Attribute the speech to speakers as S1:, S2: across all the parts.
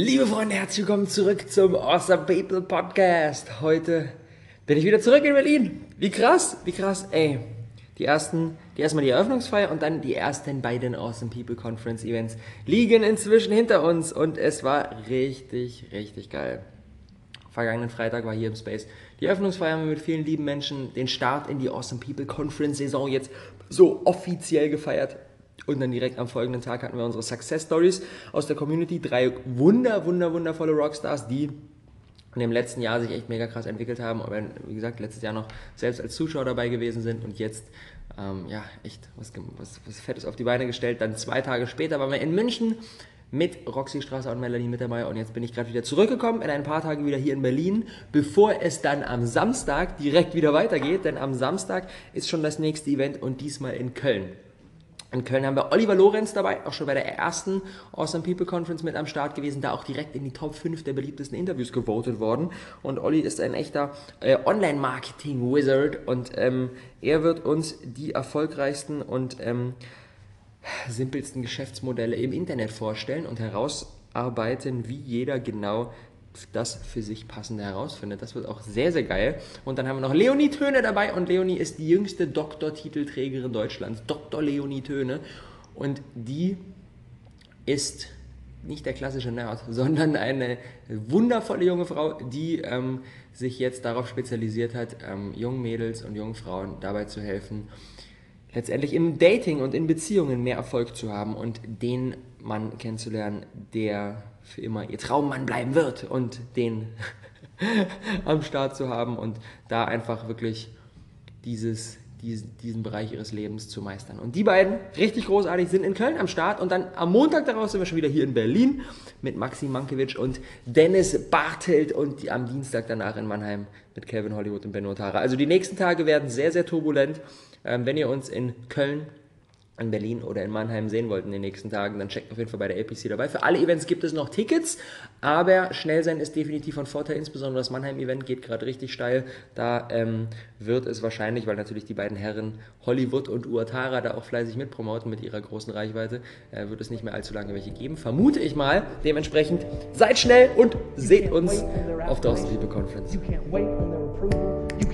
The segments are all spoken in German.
S1: Liebe Freunde, herzlich willkommen zurück zum Awesome People Podcast. Heute bin ich wieder zurück in Berlin. Wie krass, wie krass, ey. Die ersten, die erstmal die Eröffnungsfeier und dann die ersten beiden Awesome People Conference Events liegen inzwischen hinter uns und es war richtig, richtig geil. Vergangenen Freitag war hier im Space die Eröffnungsfeier mit vielen lieben Menschen, den Start in die Awesome People Conference Saison jetzt so offiziell gefeiert. Und dann direkt am folgenden Tag hatten wir unsere Success Stories aus der Community. Drei wunder, wunder, wundervolle Rockstars, die in dem letzten Jahr sich echt mega krass entwickelt haben, aber wie gesagt, letztes Jahr noch selbst als Zuschauer dabei gewesen sind und jetzt ähm, ja echt was, was, was Fettes auf die Beine gestellt. Dann zwei Tage später waren wir in München mit Roxy Strasser und Melanie mit dabei und jetzt bin ich gerade wieder zurückgekommen, in ein paar Tagen wieder hier in Berlin, bevor es dann am Samstag direkt wieder weitergeht, denn am Samstag ist schon das nächste Event und diesmal in Köln. In Köln haben wir Oliver Lorenz dabei, auch schon bei der ersten Awesome People Conference mit am Start gewesen, da auch direkt in die Top 5 der beliebtesten Interviews gewotet worden. Und Olli ist ein echter äh, Online-Marketing-Wizard und ähm, er wird uns die erfolgreichsten und ähm, simpelsten Geschäftsmodelle im Internet vorstellen und herausarbeiten, wie jeder genau das für sich passende herausfindet. Das wird auch sehr, sehr geil. Und dann haben wir noch Leonie Töne dabei und Leonie ist die jüngste Doktortitelträgerin Deutschlands, Dr. Leonie Töne. Und die ist nicht der klassische Nerd, sondern eine wundervolle junge Frau, die ähm, sich jetzt darauf spezialisiert hat, ähm, jungen Mädels und jungen Frauen dabei zu helfen, letztendlich im Dating und in Beziehungen mehr Erfolg zu haben und den Mann kennenzulernen, der für immer ihr Traummann bleiben wird und den am Start zu haben und da einfach wirklich dieses, diesen, diesen Bereich ihres Lebens zu meistern. Und die beiden, richtig großartig, sind in Köln am Start und dann am Montag daraus sind wir schon wieder hier in Berlin mit Maxi Mankiewicz und Dennis Bartelt und die, am Dienstag danach in Mannheim mit Kevin Hollywood und Benno Tara. Also die nächsten Tage werden sehr, sehr turbulent. Ähm, wenn ihr uns in Köln in Berlin oder in Mannheim sehen wollt in den nächsten Tagen, dann checkt auf jeden Fall bei der APC dabei. Für alle Events gibt es noch Tickets, aber schnell sein ist definitiv von Vorteil. Insbesondere das Mannheim-Event geht gerade richtig steil. Da ähm, wird es wahrscheinlich, weil natürlich die beiden Herren Hollywood und Uatara da auch fleißig mitpromoten mit ihrer großen Reichweite, äh, wird es nicht mehr allzu lange welche geben. Vermute ich mal. Dementsprechend seid schnell und seht uns auf der Ostliebe Conference.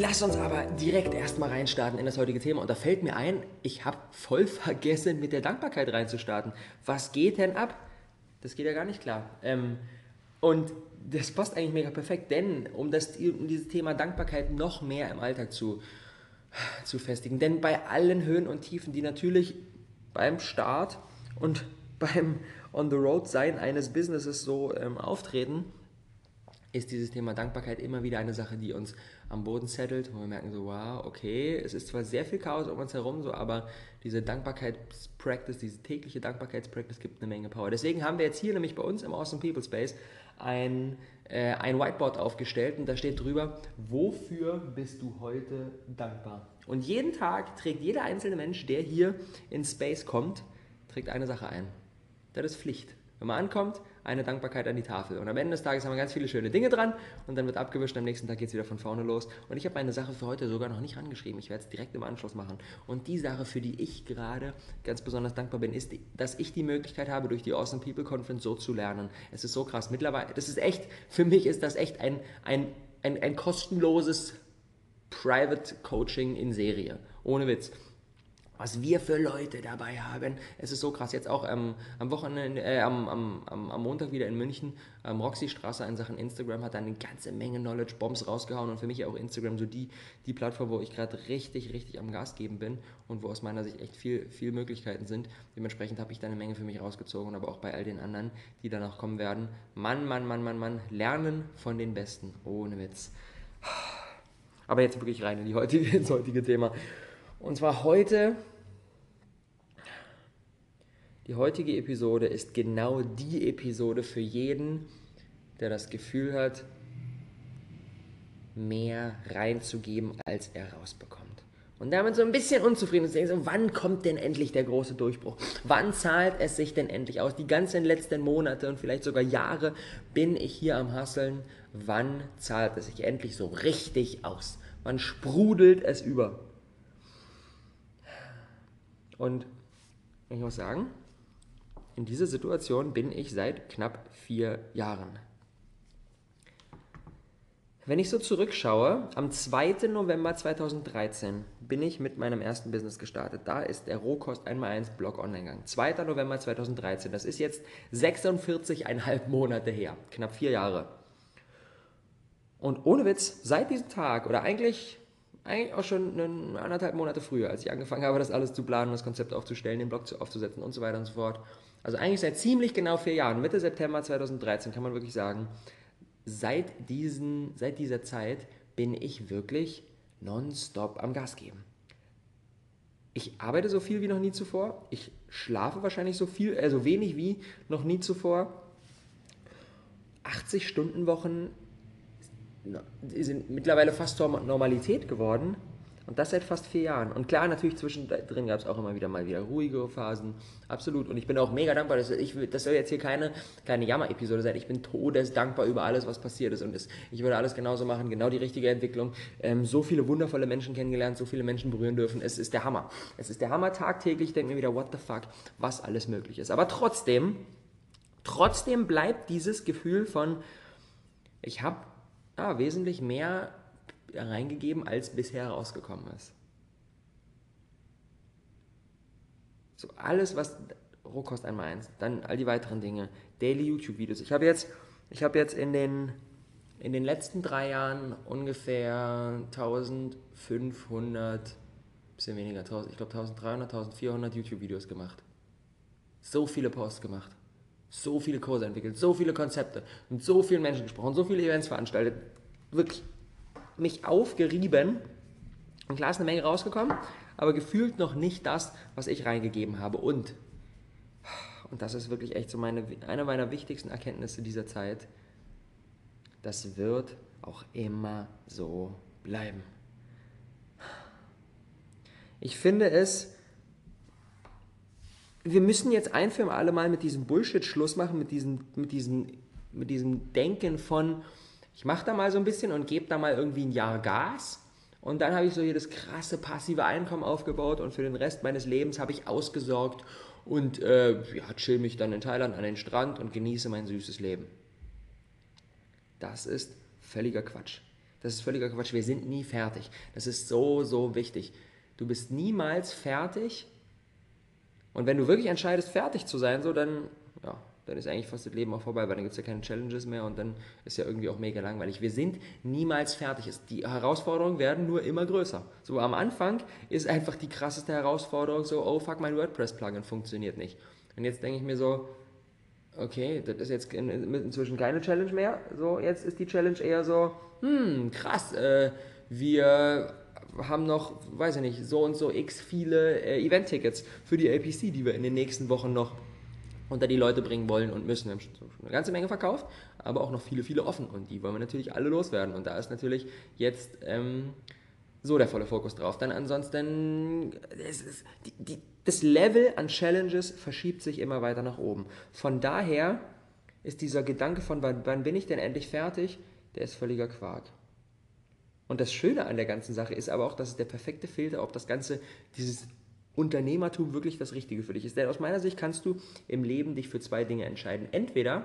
S1: Lass uns aber direkt erstmal reinstarten in das heutige Thema. Und da fällt mir ein, ich habe voll vergessen, mit der Dankbarkeit reinzustarten. Was geht denn ab? Das geht ja gar nicht klar. Ähm, und das passt eigentlich mega perfekt, denn um, das, um dieses Thema Dankbarkeit noch mehr im Alltag zu, zu festigen, denn bei allen Höhen und Tiefen, die natürlich beim Start und beim On the Road sein eines Businesses so ähm, auftreten, ist dieses Thema Dankbarkeit immer wieder eine Sache, die uns am Boden settelt, wo wir merken so, wow, okay, es ist zwar sehr viel Chaos um uns herum, so, aber diese Dankbarkeitspractice, diese tägliche Dankbarkeitspractice gibt eine Menge Power. Deswegen haben wir jetzt hier nämlich bei uns im Awesome People Space ein, äh, ein Whiteboard aufgestellt und da steht drüber, wofür bist du heute dankbar? Und jeden Tag trägt jeder einzelne Mensch, der hier in Space kommt, trägt eine Sache ein. Das ist Pflicht. Wenn man ankommt, eine Dankbarkeit an die Tafel. Und am Ende des Tages haben wir ganz viele schöne Dinge dran und dann wird abgewischt und am nächsten Tag geht es wieder von vorne los. Und ich habe meine Sache für heute sogar noch nicht rangeschrieben. Ich werde es direkt im Anschluss machen. Und die Sache, für die ich gerade ganz besonders dankbar bin, ist, dass ich die Möglichkeit habe, durch die Awesome People Conference so zu lernen. Es ist so krass. Mittlerweile, das ist echt, für mich ist das echt ein, ein, ein, ein kostenloses Private Coaching in Serie. Ohne Witz was wir für Leute dabei haben. Es ist so krass. Jetzt auch ähm, am Wochenende, äh, am, am, am, Montag wieder in München, ähm, Roxy Straße in Sachen Instagram hat da eine ganze Menge Knowledge Bombs rausgehauen und für mich auch Instagram so die, die Plattform, wo ich gerade richtig, richtig am Gas geben bin und wo aus meiner Sicht echt viel, viel Möglichkeiten sind. Dementsprechend habe ich da eine Menge für mich rausgezogen, aber auch bei all den anderen, die danach kommen werden. Mann, Mann, Mann, Mann, Mann, lernen von den Besten. Ohne Witz. Aber jetzt wirklich rein in die heutige, ins heutige Thema. Und zwar heute, die heutige Episode ist genau die Episode für jeden, der das Gefühl hat, mehr reinzugeben, als er rausbekommt. Und damit so ein bisschen unzufrieden ist, denkt so, wann kommt denn endlich der große Durchbruch? Wann zahlt es sich denn endlich aus? Die ganzen letzten Monate und vielleicht sogar Jahre bin ich hier am Hasseln. Wann zahlt es sich endlich so richtig aus? Wann sprudelt es über? Und ich muss sagen, in dieser Situation bin ich seit knapp vier Jahren. Wenn ich so zurückschaue, am 2. November 2013 bin ich mit meinem ersten Business gestartet. Da ist der Rohkost 1x1 Blog online gegangen. 2. November 2013, das ist jetzt 46,5 Monate her, knapp vier Jahre. Und ohne Witz, seit diesem Tag oder eigentlich, eigentlich auch schon eine, anderthalb Monate früher, als ich angefangen habe, das alles zu planen, das Konzept aufzustellen, den Blog aufzusetzen und so weiter und so fort. Also eigentlich seit ziemlich genau vier Jahren, Mitte September 2013 kann man wirklich sagen, seit, diesen, seit dieser Zeit bin ich wirklich nonstop am Gas geben. Ich arbeite so viel wie noch nie zuvor. Ich schlafe wahrscheinlich so viel, äh, so wenig wie noch nie zuvor. 80 Stunden Wochen sind mittlerweile fast zur Normalität geworden. Und das seit fast vier Jahren. Und klar, natürlich zwischendrin gab es auch immer wieder mal wieder ruhigere Phasen. Absolut. Und ich bin auch mega dankbar. Dass ich, das soll jetzt hier keine, keine Jammer-Episode sein. Ich bin todesdankbar über alles, was passiert ist. Und es, ich würde alles genauso machen. Genau die richtige Entwicklung. Ähm, so viele wundervolle Menschen kennengelernt, so viele Menschen berühren dürfen. Es ist der Hammer. Es ist der Hammer tagtäglich. Ich denke mir wieder, what the fuck, was alles möglich ist. Aber trotzdem, trotzdem bleibt dieses Gefühl von, ich habe ah, wesentlich mehr reingegeben, als bisher rausgekommen ist. So alles, was Rohkost einmal eins, dann all die weiteren Dinge, Daily YouTube-Videos. Ich habe jetzt, ich habe jetzt in den, in den letzten drei Jahren ungefähr 1500, bisschen weniger, 1000, ich glaube 1300, 1400 YouTube-Videos gemacht. So viele Posts gemacht. So viele Kurse entwickelt, so viele Konzepte, mit so vielen Menschen gesprochen, so viele Events veranstaltet. Wirklich mich aufgerieben. Und klar ist eine Menge rausgekommen, aber gefühlt noch nicht das, was ich reingegeben habe. Und, und das ist wirklich echt so meine, eine meiner wichtigsten Erkenntnisse dieser Zeit, das wird auch immer so bleiben. Ich finde es, wir müssen jetzt ein für alle Mal mit diesem Bullshit Schluss machen, mit diesem, mit diesem, mit diesem Denken von, ich mache da mal so ein bisschen und gebe da mal irgendwie ein Jahr Gas. Und dann habe ich so hier das krasse passive Einkommen aufgebaut und für den Rest meines Lebens habe ich ausgesorgt und äh, ja, chill mich dann in Thailand an den Strand und genieße mein süßes Leben. Das ist völliger Quatsch. Das ist völliger Quatsch. Wir sind nie fertig. Das ist so, so wichtig. Du bist niemals fertig. Und wenn du wirklich entscheidest, fertig zu sein, so dann, ja, dann ist eigentlich fast das Leben auch vorbei, weil dann gibt es ja keine Challenges mehr und dann ist ja irgendwie auch mega langweilig. Wir sind niemals fertig. Die Herausforderungen werden nur immer größer. So am Anfang ist einfach die krasseste Herausforderung so, oh fuck, mein WordPress-Plugin funktioniert nicht. Und jetzt denke ich mir so, okay, das ist jetzt inzwischen keine Challenge mehr. So, jetzt ist die Challenge eher so, hm, krass, äh, wir haben noch, weiß ich nicht, so und so x viele äh, Event-Tickets für die APC, die wir in den nächsten Wochen noch unter die Leute bringen wollen und müssen. Wir haben schon eine ganze Menge verkauft, aber auch noch viele, viele offen und die wollen wir natürlich alle loswerden. Und da ist natürlich jetzt ähm, so der volle Fokus drauf. Dann ansonsten, ist, die, die, das Level an Challenges verschiebt sich immer weiter nach oben. Von daher ist dieser Gedanke von, wann, wann bin ich denn endlich fertig, der ist völliger Quark. Und das Schöne an der ganzen Sache ist aber auch, dass es der perfekte Filter, ob das Ganze, dieses Unternehmertum wirklich das Richtige für dich ist. Denn aus meiner Sicht kannst du im Leben dich für zwei Dinge entscheiden. Entweder,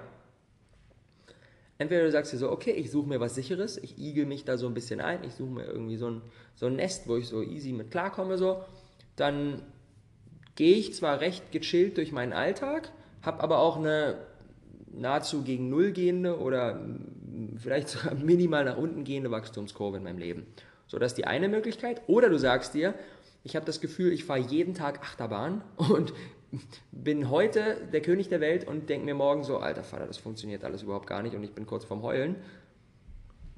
S1: entweder du sagst dir so, okay, ich suche mir was Sicheres, ich igel mich da so ein bisschen ein, ich suche mir irgendwie so ein, so ein Nest, wo ich so easy mit klarkomme, so, dann gehe ich zwar recht gechillt durch meinen Alltag, habe aber auch eine nahezu gegen Null gehende oder vielleicht sogar minimal nach unten gehende Wachstumskurve in meinem Leben. So, das ist die eine Möglichkeit. Oder du sagst dir, ich habe das Gefühl, ich fahre jeden Tag Achterbahn und bin heute der König der Welt und denke mir morgen so, alter Vater, das funktioniert alles überhaupt gar nicht und ich bin kurz vorm Heulen.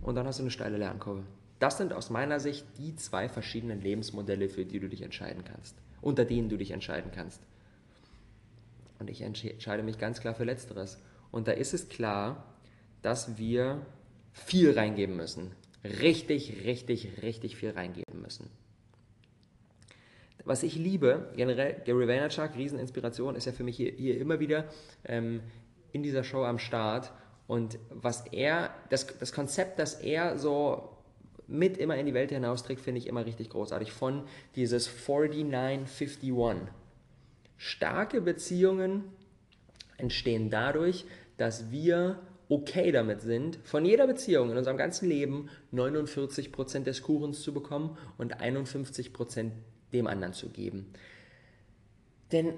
S1: Und dann hast du eine steile Lernkurve. Das sind aus meiner Sicht die zwei verschiedenen Lebensmodelle, für die du dich entscheiden kannst, unter denen du dich entscheiden kannst. Und ich entscheide mich ganz klar für Letzteres. Und da ist es klar, dass wir viel reingeben müssen richtig, richtig, richtig viel reingeben müssen. Was ich liebe, generell, Gary Vaynerchuk, Rieseninspiration, ist ja für mich hier, hier immer wieder ähm, in dieser Show am Start. Und was er, das, das Konzept, das er so mit immer in die Welt hinausträgt, finde ich immer richtig großartig. Von dieses 4951. Starke Beziehungen entstehen dadurch, dass wir okay damit sind, von jeder Beziehung in unserem ganzen Leben 49% des Kuchens zu bekommen und 51% dem anderen zu geben. Denn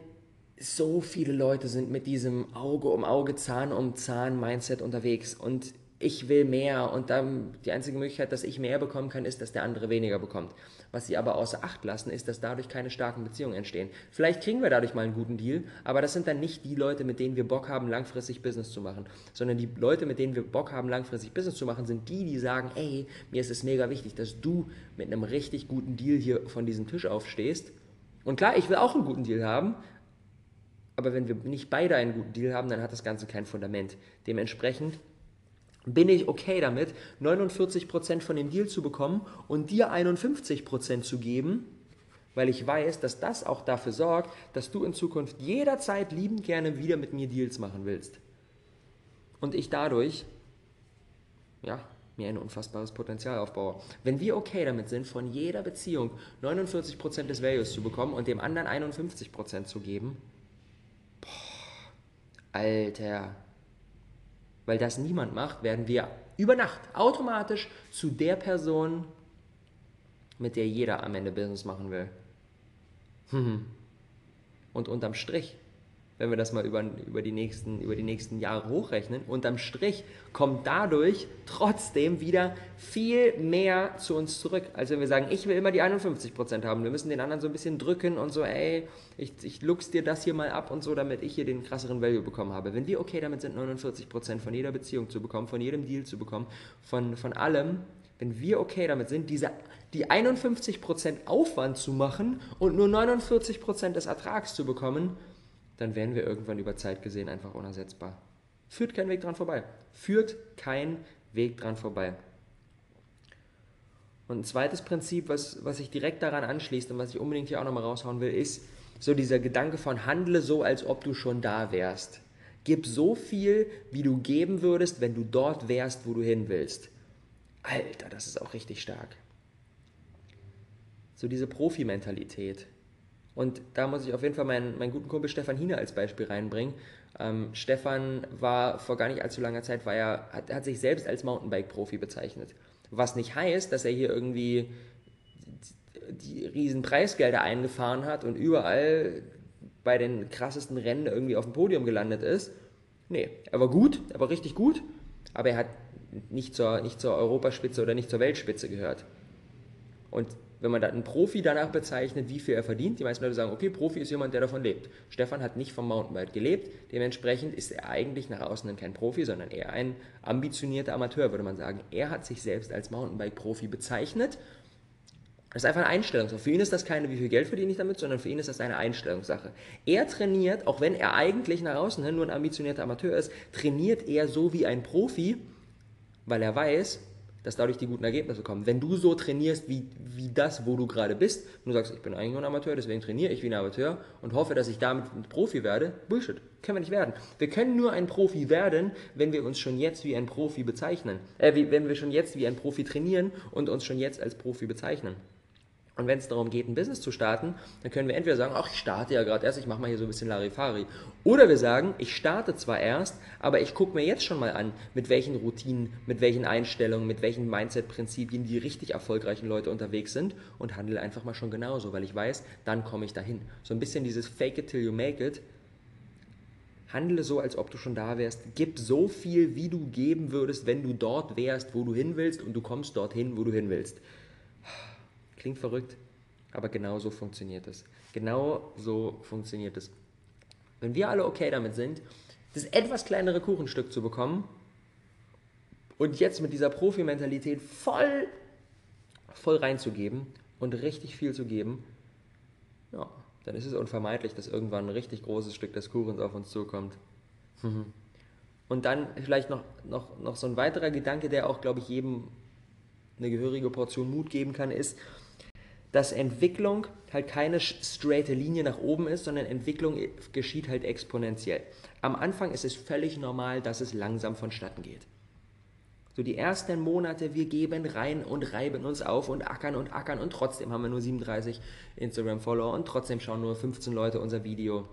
S1: so viele Leute sind mit diesem Auge um Auge, Zahn um Zahn Mindset unterwegs und ich will mehr und dann die einzige Möglichkeit, dass ich mehr bekommen kann, ist, dass der andere weniger bekommt. Was sie aber außer Acht lassen, ist, dass dadurch keine starken Beziehungen entstehen. Vielleicht kriegen wir dadurch mal einen guten Deal, aber das sind dann nicht die Leute, mit denen wir Bock haben, langfristig Business zu machen, sondern die Leute, mit denen wir Bock haben, langfristig Business zu machen, sind die, die sagen, ey, mir ist es mega wichtig, dass du mit einem richtig guten Deal hier von diesem Tisch aufstehst. Und klar, ich will auch einen guten Deal haben, aber wenn wir nicht beide einen guten Deal haben, dann hat das Ganze kein Fundament. Dementsprechend bin ich okay damit, 49% von dem Deal zu bekommen und dir 51% zu geben, weil ich weiß, dass das auch dafür sorgt, dass du in Zukunft jederzeit liebend gerne wieder mit mir Deals machen willst. Und ich dadurch, ja, mir ein unfassbares Potenzial aufbaue. Wenn wir okay damit sind, von jeder Beziehung 49% des Values zu bekommen und dem anderen 51% zu geben, boah, Alter, weil das niemand macht, werden wir über Nacht automatisch zu der Person, mit der jeder am Ende Business machen will. Und unterm Strich wenn wir das mal über, über, die nächsten, über die nächsten Jahre hochrechnen. Unterm Strich kommt dadurch trotzdem wieder viel mehr zu uns zurück. als wenn wir sagen, ich will immer die 51% haben. Wir müssen den anderen so ein bisschen drücken und so, ey, ich, ich lux dir das hier mal ab und so, damit ich hier den krasseren Value bekommen habe. Wenn wir okay damit sind, 49% von jeder Beziehung zu bekommen, von jedem Deal zu bekommen, von, von allem, wenn wir okay damit sind, diese, die 51% Aufwand zu machen und nur 49% des Ertrags zu bekommen, dann wären wir irgendwann über Zeit gesehen einfach unersetzbar. Führt kein Weg dran vorbei. Führt kein Weg dran vorbei. Und ein zweites Prinzip, was, was sich direkt daran anschließt und was ich unbedingt hier auch nochmal raushauen will, ist so dieser Gedanke von handle so, als ob du schon da wärst. Gib so viel, wie du geben würdest, wenn du dort wärst, wo du hin willst. Alter, das ist auch richtig stark. So diese Profimentalität. Und da muss ich auf jeden Fall meinen, meinen guten Kumpel Stefan Hine als Beispiel reinbringen. Ähm, Stefan war vor gar nicht allzu langer Zeit, war er, hat, hat sich selbst als Mountainbike-Profi bezeichnet. Was nicht heißt, dass er hier irgendwie die, die riesen Preisgelder eingefahren hat und überall bei den krassesten Rennen irgendwie auf dem Podium gelandet ist. Nee, er war gut, er war richtig gut, aber er hat nicht zur, nicht zur Europaspitze oder nicht zur Weltspitze gehört. Und wenn man einen Profi danach bezeichnet, wie viel er verdient, die meisten Leute sagen, okay, Profi ist jemand, der davon lebt. Stefan hat nicht vom Mountainbike gelebt, dementsprechend ist er eigentlich nach außen kein Profi, sondern eher ein ambitionierter Amateur, würde man sagen. Er hat sich selbst als Mountainbike-Profi bezeichnet. Das ist einfach eine Einstellungssache. Für ihn ist das keine, wie viel Geld verdiene ich damit, sondern für ihn ist das eine Einstellungssache. Er trainiert, auch wenn er eigentlich nach außen hin nur ein ambitionierter Amateur ist, trainiert er so wie ein Profi, weil er weiß, dass dadurch die guten Ergebnisse kommen. Wenn du so trainierst wie, wie das, wo du gerade bist, und du sagst, ich bin eigentlich nur ein Amateur, deswegen trainiere ich wie ein Amateur und hoffe, dass ich damit ein Profi werde, Bullshit, können wir nicht werden. Wir können nur ein Profi werden, wenn wir uns schon jetzt wie ein Profi bezeichnen. Äh, wenn wir schon jetzt wie ein Profi trainieren und uns schon jetzt als Profi bezeichnen. Und wenn es darum geht, ein Business zu starten, dann können wir entweder sagen, ach, ich starte ja gerade erst, ich mache mal hier so ein bisschen Larifari. Oder wir sagen, ich starte zwar erst, aber ich gucke mir jetzt schon mal an, mit welchen Routinen, mit welchen Einstellungen, mit welchen Mindset-Prinzipien die richtig erfolgreichen Leute unterwegs sind und handle einfach mal schon genauso, weil ich weiß, dann komme ich dahin. So ein bisschen dieses Fake it till you make it. Handle so, als ob du schon da wärst. Gib so viel, wie du geben würdest, wenn du dort wärst, wo du hin willst und du kommst dorthin, wo du hin willst. Klingt verrückt, aber genau so funktioniert es. Genau so funktioniert es. Wenn wir alle okay damit sind, das etwas kleinere Kuchenstück zu bekommen und jetzt mit dieser Profi-Mentalität voll, voll reinzugeben und richtig viel zu geben, ja, dann ist es unvermeidlich, dass irgendwann ein richtig großes Stück des Kuchens auf uns zukommt. Und dann vielleicht noch, noch, noch so ein weiterer Gedanke, der auch, glaube ich, jedem eine gehörige Portion Mut geben kann, ist, dass Entwicklung halt keine straighte Linie nach oben ist, sondern Entwicklung geschieht halt exponentiell. Am Anfang ist es völlig normal, dass es langsam vonstatten geht. So die ersten Monate, wir geben rein und reiben uns auf und ackern und ackern und trotzdem haben wir nur 37 Instagram-Follower und trotzdem schauen nur 15 Leute unser Video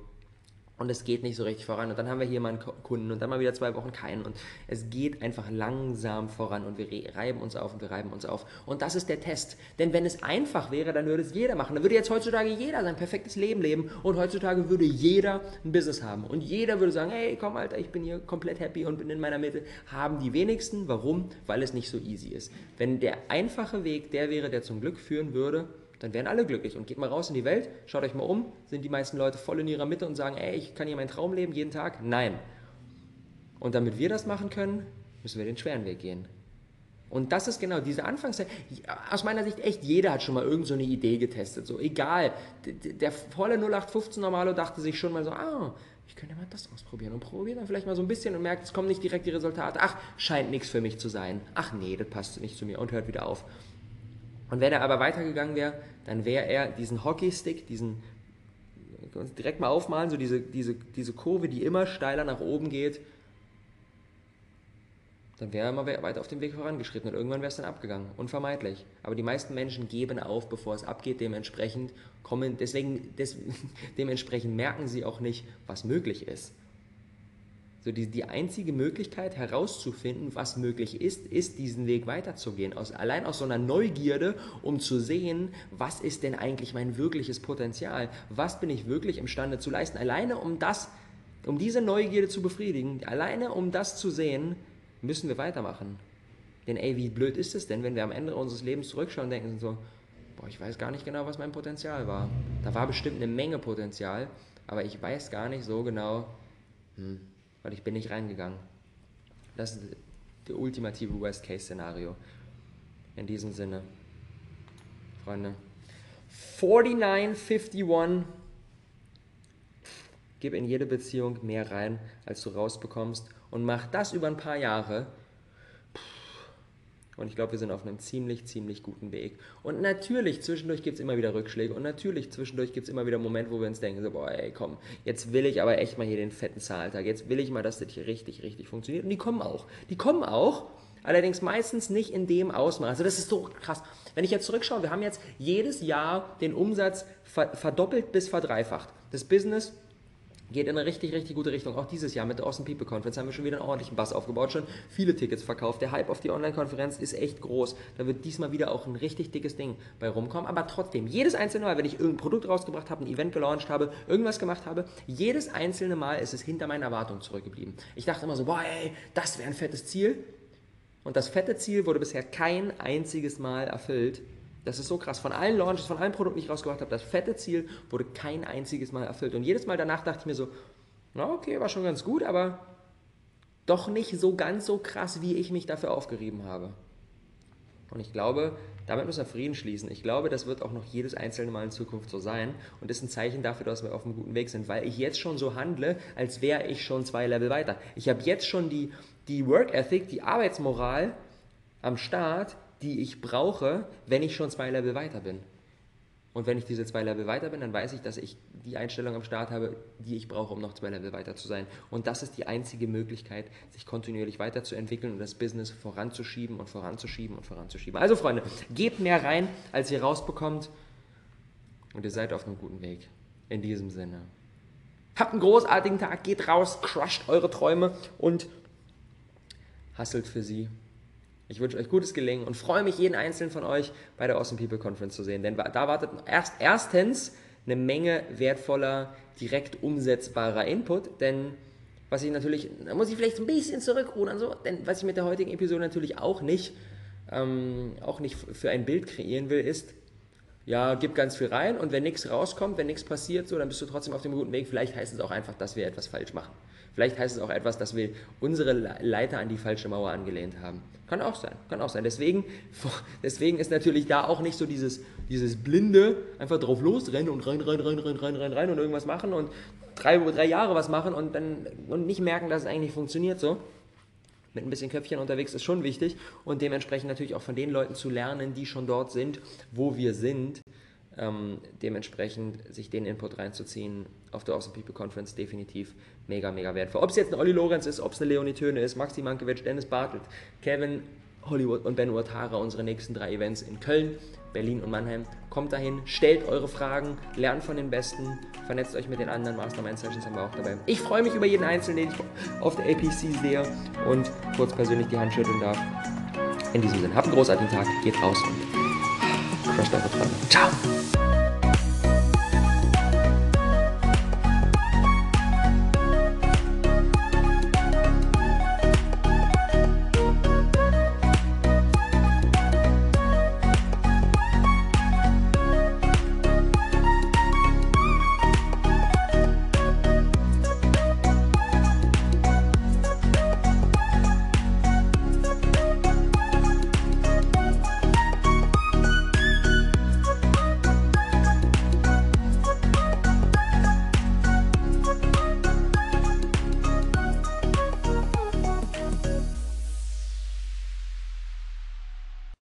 S1: und es geht nicht so richtig voran. Und dann haben wir hier mal einen Kunden und dann mal wieder zwei Wochen keinen. Und es geht einfach langsam voran und wir reiben uns auf und wir reiben uns auf. Und das ist der Test. Denn wenn es einfach wäre, dann würde es jeder machen. Dann würde jetzt heutzutage jeder sein perfektes Leben leben und heutzutage würde jeder ein Business haben. Und jeder würde sagen, hey, komm Alter, ich bin hier komplett happy und bin in meiner Mitte. Haben die wenigsten. Warum? Weil es nicht so easy ist. Wenn der einfache Weg der wäre, der zum Glück führen würde, dann wären alle glücklich. Und geht mal raus in die Welt, schaut euch mal um, sind die meisten Leute voll in ihrer Mitte und sagen, ey, ich kann hier meinen Traum leben jeden Tag? Nein. Und damit wir das machen können, müssen wir den schweren Weg gehen. Und das ist genau diese Anfangszeit. Aus meiner Sicht echt, jeder hat schon mal irgendeine so Idee getestet. So, egal. Der volle 0815 Normalo dachte sich schon mal so, ah, ich könnte mal das ausprobieren und probiert dann vielleicht mal so ein bisschen und merkt, es kommen nicht direkt die Resultate. Ach, scheint nichts für mich zu sein. Ach nee, das passt nicht zu mir und hört wieder auf. Und wenn er aber weitergegangen wäre, dann wäre er diesen Hockeystick, diesen, direkt mal aufmalen, so diese, diese, diese Kurve, die immer steiler nach oben geht, dann wäre er immer weiter auf dem Weg vorangeschritten und irgendwann wäre es dann abgegangen, unvermeidlich. Aber die meisten Menschen geben auf, bevor es abgeht, dementsprechend kommen, deswegen, des, dementsprechend merken sie auch nicht, was möglich ist. So die, die einzige Möglichkeit herauszufinden, was möglich ist, ist diesen Weg weiterzugehen. Aus, allein aus so einer Neugierde, um zu sehen, was ist denn eigentlich mein wirkliches Potenzial? Was bin ich wirklich imstande zu leisten? Alleine um das, um diese Neugierde zu befriedigen, alleine um das zu sehen, müssen wir weitermachen. Denn ey, wie blöd ist es denn, wenn wir am Ende unseres Lebens zurückschauen und denken so, boah, ich weiß gar nicht genau, was mein Potenzial war. Da war bestimmt eine Menge Potenzial, aber ich weiß gar nicht so genau, hm, weil ich bin nicht reingegangen. Das ist das ultimative Worst-Case-Szenario. In diesem Sinne, Freunde. 4951. Gib in jede Beziehung mehr rein, als du rausbekommst und mach das über ein paar Jahre und ich glaube, wir sind auf einem ziemlich, ziemlich guten Weg. Und natürlich, zwischendurch gibt es immer wieder Rückschläge und natürlich, zwischendurch gibt es immer wieder Momente, wo wir uns denken, so, boah, ey, komm, jetzt will ich aber echt mal hier den fetten Zahltag. Jetzt will ich mal, dass das hier richtig, richtig funktioniert. Und die kommen auch. Die kommen auch, allerdings meistens nicht in dem Ausmaß. Also das ist so krass. Wenn ich jetzt zurückschaue, wir haben jetzt jedes Jahr den Umsatz verdoppelt bis verdreifacht. Das Business geht in eine richtig, richtig gute Richtung. Auch dieses Jahr mit der Awesome People Conference haben wir schon wieder einen ordentlichen Bass aufgebaut, schon viele Tickets verkauft. Der Hype auf die Online-Konferenz ist echt groß. Da wird diesmal wieder auch ein richtig dickes Ding bei rumkommen. Aber trotzdem, jedes einzelne Mal, wenn ich irgendein Produkt rausgebracht habe, ein Event gelauncht habe, irgendwas gemacht habe, jedes einzelne Mal ist es hinter meinen Erwartungen zurückgeblieben. Ich dachte immer so, boah, ey, das wäre ein fettes Ziel. Und das fette Ziel wurde bisher kein einziges Mal erfüllt. Das ist so krass. Von allen Launches, von allen Produkten, die ich rausgebracht habe, das fette Ziel wurde kein einziges Mal erfüllt. Und jedes Mal danach dachte ich mir so, na okay, war schon ganz gut, aber doch nicht so ganz so krass, wie ich mich dafür aufgerieben habe. Und ich glaube, damit müssen wir Frieden schließen. Ich glaube, das wird auch noch jedes einzelne Mal in Zukunft so sein und ist ein Zeichen dafür, dass wir auf einem guten Weg sind, weil ich jetzt schon so handle, als wäre ich schon zwei Level weiter. Ich habe jetzt schon die, die Work Ethic, die Arbeitsmoral am Start, die ich brauche, wenn ich schon zwei Level weiter bin. Und wenn ich diese zwei Level weiter bin, dann weiß ich, dass ich die Einstellung am Start habe, die ich brauche, um noch zwei Level weiter zu sein. Und das ist die einzige Möglichkeit, sich kontinuierlich weiterzuentwickeln und das Business voranzuschieben und voranzuschieben und voranzuschieben. Also Freunde, gebt mehr rein, als ihr rausbekommt. Und ihr seid auf einem guten Weg. In diesem Sinne. Habt einen großartigen Tag, geht raus, crusht eure Träume und hasselt für sie. Ich wünsche euch gutes Gelingen und freue mich, jeden einzelnen von euch bei der Awesome People Conference zu sehen. Denn da wartet erst, erstens eine Menge wertvoller, direkt umsetzbarer Input. Denn was ich natürlich, da muss ich vielleicht ein bisschen zurückrudern, so, denn was ich mit der heutigen Episode natürlich auch nicht, ähm, auch nicht für ein Bild kreieren will, ist, ja, gib ganz viel rein und wenn nichts rauskommt, wenn nichts passiert, so, dann bist du trotzdem auf dem guten Weg. Vielleicht heißt es auch einfach, dass wir etwas falsch machen. Vielleicht heißt es auch etwas, dass wir unsere Leiter an die falsche Mauer angelehnt haben. Kann auch sein, kann auch sein. Deswegen, deswegen ist natürlich da auch nicht so dieses, dieses blinde, einfach drauf losrennen und rein, rein, rein, rein, rein, rein, rein und irgendwas machen und drei, drei Jahre was machen und dann und nicht merken, dass es eigentlich funktioniert so. mit ein bisschen Köpfchen unterwegs ist schon wichtig und dementsprechend natürlich auch von den Leuten zu lernen, die schon dort sind, wo wir sind. Ähm, dementsprechend sich den Input reinzuziehen auf der Awesome People Conference definitiv mega, mega wertvoll. Ob es jetzt ein Olli Lorenz ist, ob es eine Leonie Töne ist, Maxi Mankiewicz, Dennis Bartelt, Kevin Hollywood und Ben Uatara, unsere nächsten drei Events in Köln, Berlin und Mannheim. Kommt dahin, stellt eure Fragen, lernt von den Besten, vernetzt euch mit den anderen Mastermind Sessions haben wir auch dabei. Ich freue mich über jeden Einzelnen, den ich auf der APC sehe und kurz persönlich die Hand schütteln darf. In diesem Sinne, habt einen großartigen Tag, geht raus und crusht eure Träume. Ciao!